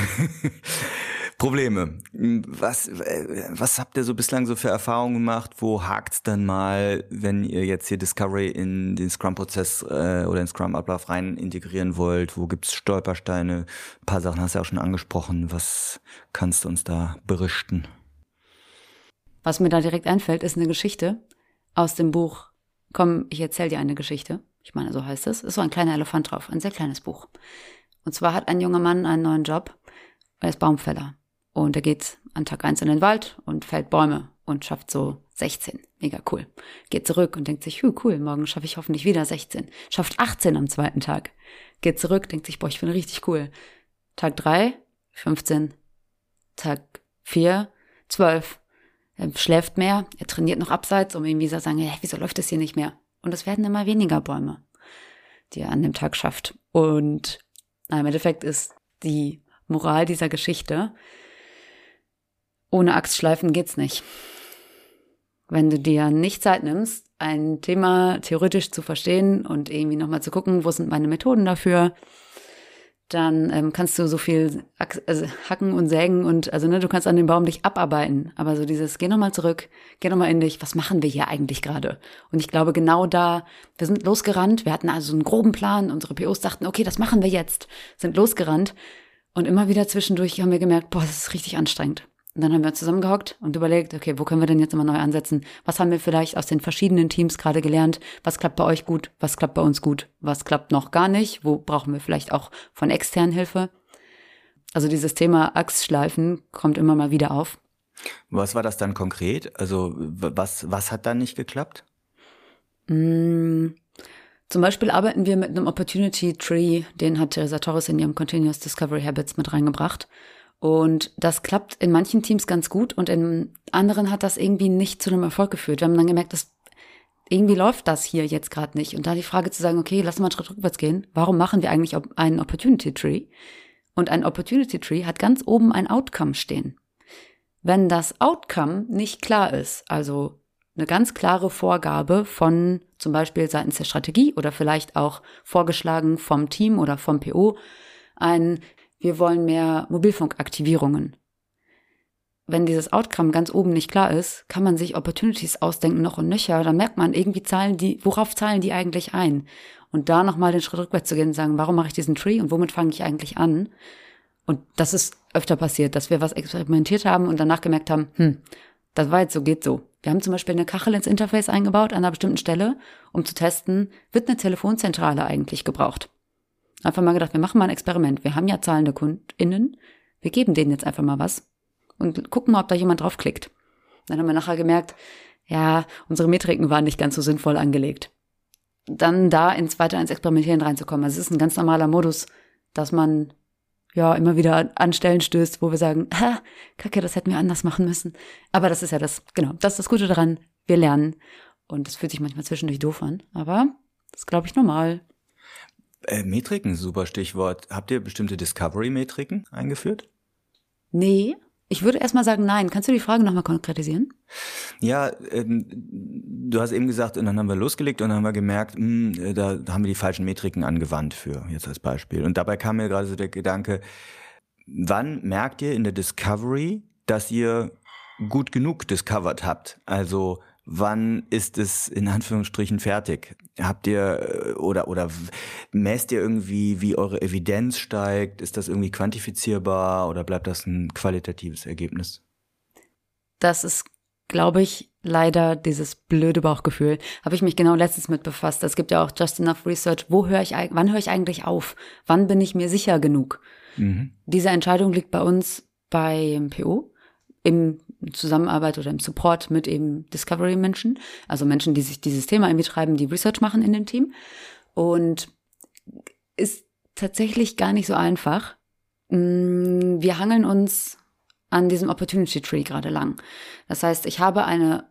Speaker 2: Probleme. Was, was habt ihr so bislang so für Erfahrungen gemacht? Wo hakt's dann mal, wenn ihr jetzt hier Discovery in den Scrum-Prozess äh, oder in Scrum-Ablauf rein integrieren wollt? Wo gibt's Stolpersteine? Ein paar Sachen hast du ja auch schon angesprochen. Was kannst du uns da berichten?
Speaker 3: Was mir da direkt einfällt, ist eine Geschichte aus dem Buch Komm, ich erzähle dir eine Geschichte. Ich meine, so heißt es. Ist so ein kleiner Elefant drauf, ein sehr kleines Buch. Und zwar hat ein junger Mann einen neuen Job. Er ist Baumfäller. Und er geht an Tag eins in den Wald und fällt Bäume und schafft so 16. Mega cool. Geht zurück und denkt sich, hu, cool, morgen schaffe ich hoffentlich wieder 16. Schafft 18 am zweiten Tag. Geht zurück, denkt sich, boah, ich bin richtig cool. Tag drei 15. Tag vier 12. Er schläft mehr, er trainiert noch abseits, um irgendwie zu sagen, hey, wieso läuft das hier nicht mehr? Und es werden immer weniger Bäume, die er an dem Tag schafft. Und na, im Endeffekt ist die Moral dieser Geschichte, ohne Axtschleifen geht's nicht. Wenn du dir nicht Zeit nimmst, ein Thema theoretisch zu verstehen und irgendwie nochmal zu gucken, wo sind meine Methoden dafür, dann ähm, kannst du so viel also hacken und sägen und also ne, du kannst an dem Baum dich abarbeiten. Aber so dieses, geh nochmal zurück, geh nochmal in dich, was machen wir hier eigentlich gerade? Und ich glaube, genau da, wir sind losgerannt, wir hatten also einen groben Plan, unsere POs dachten, okay, das machen wir jetzt, sind losgerannt. Und immer wieder zwischendurch haben wir gemerkt, boah, das ist richtig anstrengend. Und dann haben wir zusammengehockt und überlegt, okay, wo können wir denn jetzt immer neu ansetzen? Was haben wir vielleicht aus den verschiedenen Teams gerade gelernt? Was klappt bei euch gut? Was klappt bei uns gut? Was klappt noch gar nicht? Wo brauchen wir vielleicht auch von externen Hilfe? Also dieses Thema Achsschleifen kommt immer mal wieder auf.
Speaker 2: Was war das dann konkret? Also was, was hat dann nicht geklappt?
Speaker 3: Mm, zum Beispiel arbeiten wir mit einem Opportunity Tree, den hat Teresa Torres in ihrem Continuous Discovery Habits mit reingebracht. Und das klappt in manchen Teams ganz gut und in anderen hat das irgendwie nicht zu einem Erfolg geführt. Wir haben dann gemerkt, dass irgendwie läuft das hier jetzt gerade nicht. Und da die Frage zu sagen, okay, lass mal einen Schritt rückwärts gehen. Warum machen wir eigentlich einen Opportunity Tree? Und ein Opportunity Tree hat ganz oben ein Outcome stehen. Wenn das Outcome nicht klar ist, also eine ganz klare Vorgabe von zum Beispiel seitens der Strategie oder vielleicht auch vorgeschlagen vom Team oder vom PO, ein wir wollen mehr Mobilfunkaktivierungen. Wenn dieses Outcome ganz oben nicht klar ist, kann man sich Opportunities ausdenken noch und nöcher. Da merkt man irgendwie zahlen die, worauf zahlen die eigentlich ein? Und da nochmal den Schritt rückwärts zu gehen und sagen, warum mache ich diesen Tree und womit fange ich eigentlich an? Und das ist öfter passiert, dass wir was experimentiert haben und danach gemerkt haben, hm, das war jetzt so, geht so. Wir haben zum Beispiel eine Kachel ins Interface eingebaut an einer bestimmten Stelle, um zu testen, wird eine Telefonzentrale eigentlich gebraucht? Einfach mal gedacht, wir machen mal ein Experiment. Wir haben ja zahlende KundInnen. Wir geben denen jetzt einfach mal was und gucken mal, ob da jemand draufklickt. Dann haben wir nachher gemerkt, ja, unsere Metriken waren nicht ganz so sinnvoll angelegt. Dann da ins weiter ins Experimentieren reinzukommen. Also es ist ein ganz normaler Modus, dass man ja immer wieder an Stellen stößt, wo wir sagen, ha, kacke, das hätten wir anders machen müssen. Aber das ist ja das, genau, das ist das Gute daran. Wir lernen. Und das fühlt sich manchmal zwischendurch doof an. Aber das ist, glaube ich, normal.
Speaker 2: Äh, Metriken, super Stichwort. Habt ihr bestimmte Discovery-Metriken eingeführt?
Speaker 3: Nee. Ich würde erstmal sagen, nein. Kannst du die Frage nochmal konkretisieren?
Speaker 2: Ja, ähm, du hast eben gesagt, und dann haben wir losgelegt und dann haben wir gemerkt, mh, hm, äh, da haben wir die falschen Metriken angewandt für, jetzt als Beispiel. Und dabei kam mir gerade so der Gedanke, wann merkt ihr in der Discovery, dass ihr gut genug discovered habt? Also wann ist es in Anführungsstrichen fertig? Habt ihr äh, oder oder messt ihr irgendwie, wie eure Evidenz steigt? Ist das irgendwie quantifizierbar oder bleibt das ein qualitatives Ergebnis?
Speaker 3: Das ist, glaube ich, leider dieses blöde Bauchgefühl. Habe ich mich genau letztens mit befasst. Es gibt ja auch Just Enough Research. Wo höre ich, wann höre ich eigentlich auf? Wann bin ich mir sicher genug? Mhm. Diese Entscheidung liegt bei uns beim PO im Zusammenarbeit oder im Support mit eben Discovery-Menschen, also Menschen, die sich dieses Thema irgendwie treiben, die Research machen in dem Team. Und ist tatsächlich gar nicht so einfach. Mm, wir hangeln uns an diesem Opportunity Tree gerade lang. Das heißt, ich habe eine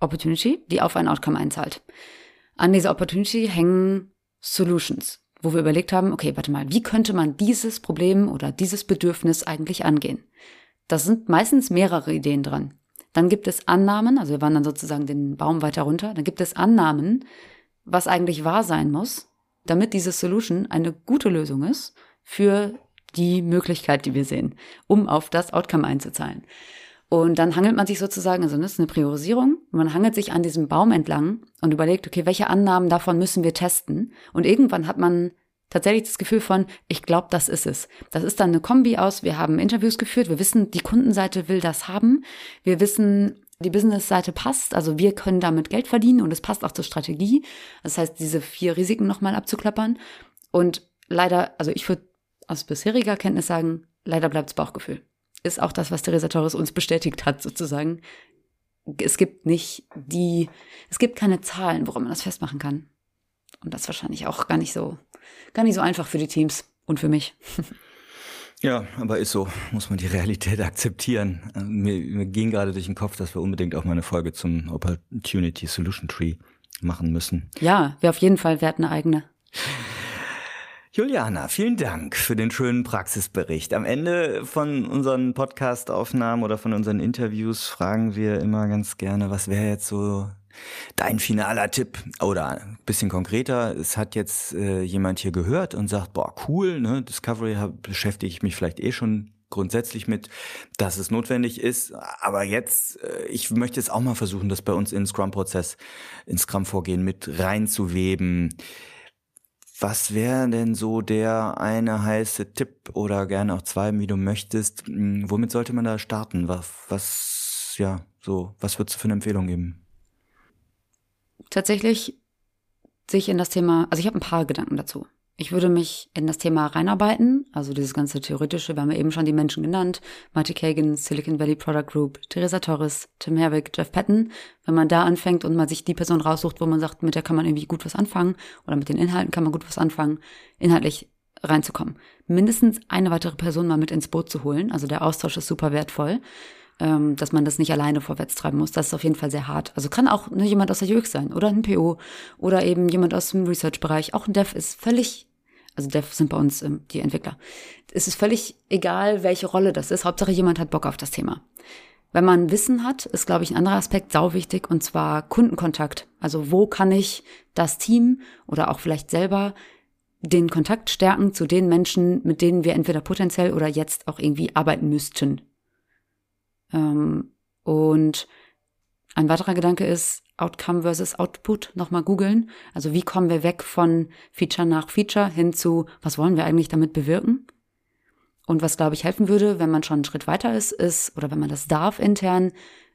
Speaker 3: Opportunity, die auf ein Outcome einzahlt. An dieser Opportunity hängen Solutions, wo wir überlegt haben, okay, warte mal, wie könnte man dieses Problem oder dieses Bedürfnis eigentlich angehen? Da sind meistens mehrere Ideen dran. Dann gibt es Annahmen, also wir wandern sozusagen den Baum weiter runter, dann gibt es Annahmen, was eigentlich wahr sein muss, damit diese Solution eine gute Lösung ist für die Möglichkeit, die wir sehen, um auf das Outcome einzuzahlen. Und dann hangelt man sich sozusagen, also das ist eine Priorisierung, man hangelt sich an diesem Baum entlang und überlegt, okay, welche Annahmen davon müssen wir testen? Und irgendwann hat man tatsächlich das Gefühl von, ich glaube, das ist es. Das ist dann eine Kombi aus, wir haben Interviews geführt, wir wissen, die Kundenseite will das haben, wir wissen, die Businessseite passt, also wir können damit Geld verdienen und es passt auch zur Strategie. Das heißt, diese vier Risiken nochmal abzuklappern. Und leider, also ich würde aus bisheriger Kenntnis sagen, leider bleibt es Bauchgefühl ist auch das, was Teresa Torres uns bestätigt hat, sozusagen. Es gibt nicht die, es gibt keine Zahlen, woran man das festmachen kann. Und das wahrscheinlich auch gar nicht so, gar nicht so einfach für die Teams und für mich.
Speaker 2: Ja, aber ist so, muss man die Realität akzeptieren. Mir, mir ging gerade durch den Kopf, dass wir unbedingt auch mal eine Folge zum Opportunity Solution Tree machen müssen.
Speaker 3: Ja, wir auf jeden Fall, wir hatten eine eigene.
Speaker 2: Juliana, vielen Dank für den schönen Praxisbericht. Am Ende von unseren Podcast-Aufnahmen oder von unseren Interviews fragen wir immer ganz gerne, was wäre jetzt so dein finaler Tipp? Oder ein bisschen konkreter, es hat jetzt äh, jemand hier gehört und sagt, boah, cool, ne, Discovery beschäftige ich mich vielleicht eh schon grundsätzlich mit, dass es notwendig ist. Aber jetzt, äh, ich möchte jetzt auch mal versuchen, das bei uns in Scrum-Prozess, in Scrum-Vorgehen mit reinzuweben. Was wäre denn so der eine heiße Tipp oder gerne auch zwei, wie du möchtest? Hm, womit sollte man da starten? Was, was, ja, so, was würdest du für eine Empfehlung geben?
Speaker 3: Tatsächlich sich in das Thema, also ich habe ein paar Gedanken dazu. Ich würde mich in das Thema reinarbeiten, also dieses ganze theoretische, wir haben ja eben schon die Menschen genannt, Marty Kagan, Silicon Valley Product Group, Theresa Torres, Tim Herwick, Jeff Patton. Wenn man da anfängt und mal sich die Person raussucht, wo man sagt, mit der kann man irgendwie gut was anfangen oder mit den Inhalten kann man gut was anfangen, inhaltlich reinzukommen. Mindestens eine weitere Person mal mit ins Boot zu holen, also der Austausch ist super wertvoll ähm, dass man das nicht alleine vorwärts treiben muss. Das ist auf jeden Fall sehr hart. Also kann auch ne, jemand aus der UX sein oder ein PO oder eben jemand aus dem Research-Bereich. Auch ein Dev ist völlig also Dev sind bei uns ähm, die Entwickler. Es ist völlig egal, welche Rolle das ist. Hauptsache jemand hat Bock auf das Thema. Wenn man Wissen hat, ist, glaube ich, ein anderer Aspekt sau wichtig und zwar Kundenkontakt. Also wo kann ich das Team oder auch vielleicht selber den Kontakt stärken zu den Menschen, mit denen wir entweder potenziell oder jetzt auch irgendwie arbeiten müssten. Ähm, und ein weiterer Gedanke ist, Outcome versus Output nochmal googeln. Also wie kommen wir weg von Feature nach Feature hin zu, was wollen wir eigentlich damit bewirken? Und was, glaube ich, helfen würde, wenn man schon einen Schritt weiter ist, ist, oder wenn man das darf intern,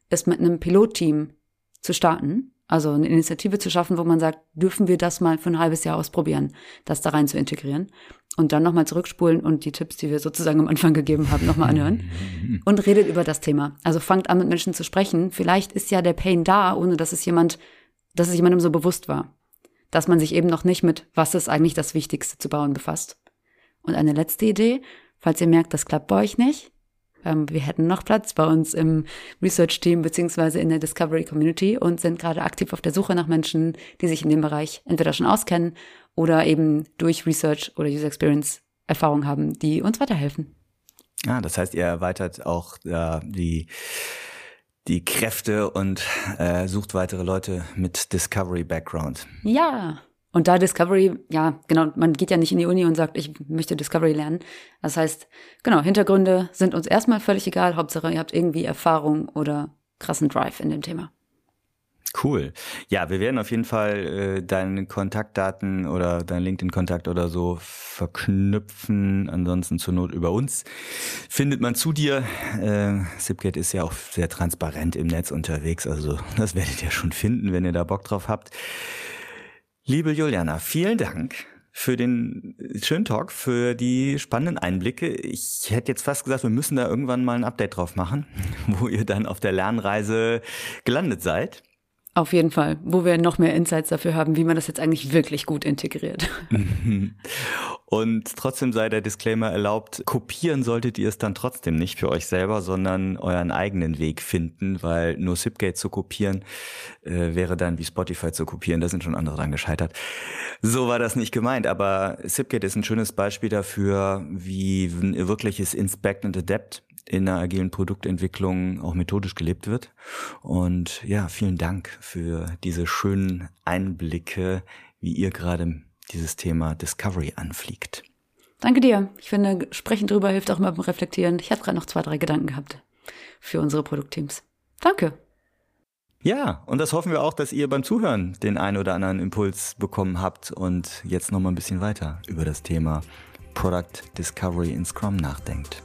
Speaker 3: ist mit einem Pilotteam zu starten. Also eine Initiative zu schaffen, wo man sagt, dürfen wir das mal für ein halbes Jahr ausprobieren, das da rein zu integrieren und dann nochmal zurückspulen und die Tipps, die wir sozusagen am Anfang gegeben haben, nochmal anhören und redet über das Thema. Also fangt an, mit Menschen zu sprechen. Vielleicht ist ja der Pain da, ohne dass es jemand, dass es jemandem so bewusst war. Dass man sich eben noch nicht mit, was ist eigentlich das Wichtigste zu bauen, befasst. Und eine letzte Idee, falls ihr merkt, das klappt bei euch nicht, ähm, wir hätten noch Platz bei uns im Research-Team beziehungsweise in der Discovery Community und sind gerade aktiv auf der Suche nach Menschen, die sich in dem Bereich entweder schon auskennen oder eben durch Research oder User Experience Erfahrung haben, die uns weiterhelfen.
Speaker 2: Ah, das heißt, ihr erweitert auch äh, die die Kräfte und äh, sucht weitere Leute mit Discovery Background.
Speaker 3: Ja. Und da Discovery, ja, genau, man geht ja nicht in die Uni und sagt, ich möchte Discovery lernen. Das heißt, genau, Hintergründe sind uns erstmal völlig egal. Hauptsache, ihr habt irgendwie Erfahrung oder krassen Drive in dem Thema.
Speaker 2: Cool. Ja, wir werden auf jeden Fall äh, deine Kontaktdaten oder dein LinkedIn-Kontakt oder so verknüpfen. Ansonsten zur Not über uns. Findet man zu dir. Äh, Zipgate ist ja auch sehr transparent im Netz unterwegs. Also das werdet ihr schon finden, wenn ihr da Bock drauf habt. Liebe Juliana, vielen Dank für den schönen Talk, für die spannenden Einblicke. Ich hätte jetzt fast gesagt, wir müssen da irgendwann mal ein Update drauf machen, wo ihr dann auf der Lernreise gelandet seid.
Speaker 3: Auf jeden Fall, wo wir noch mehr Insights dafür haben, wie man das jetzt eigentlich wirklich gut integriert.
Speaker 2: Und trotzdem sei der Disclaimer erlaubt, kopieren solltet ihr es dann trotzdem nicht für euch selber, sondern euren eigenen Weg finden, weil nur Zipgate zu kopieren äh, wäre dann wie Spotify zu kopieren, da sind schon andere dran gescheitert. So war das nicht gemeint, aber Zipgate ist ein schönes Beispiel dafür, wie ein wirkliches Inspect and Adapt in der agilen Produktentwicklung auch methodisch gelebt wird. Und ja, vielen Dank für diese schönen Einblicke, wie ihr gerade dieses Thema Discovery anfliegt.
Speaker 3: Danke dir. Ich finde, sprechen drüber hilft auch immer beim Reflektieren. Ich habe gerade noch zwei, drei Gedanken gehabt für unsere Produktteams. Danke.
Speaker 2: Ja, und das hoffen wir auch, dass ihr beim Zuhören den einen oder anderen Impuls bekommen habt und jetzt nochmal ein bisschen weiter über das Thema Product Discovery in Scrum nachdenkt.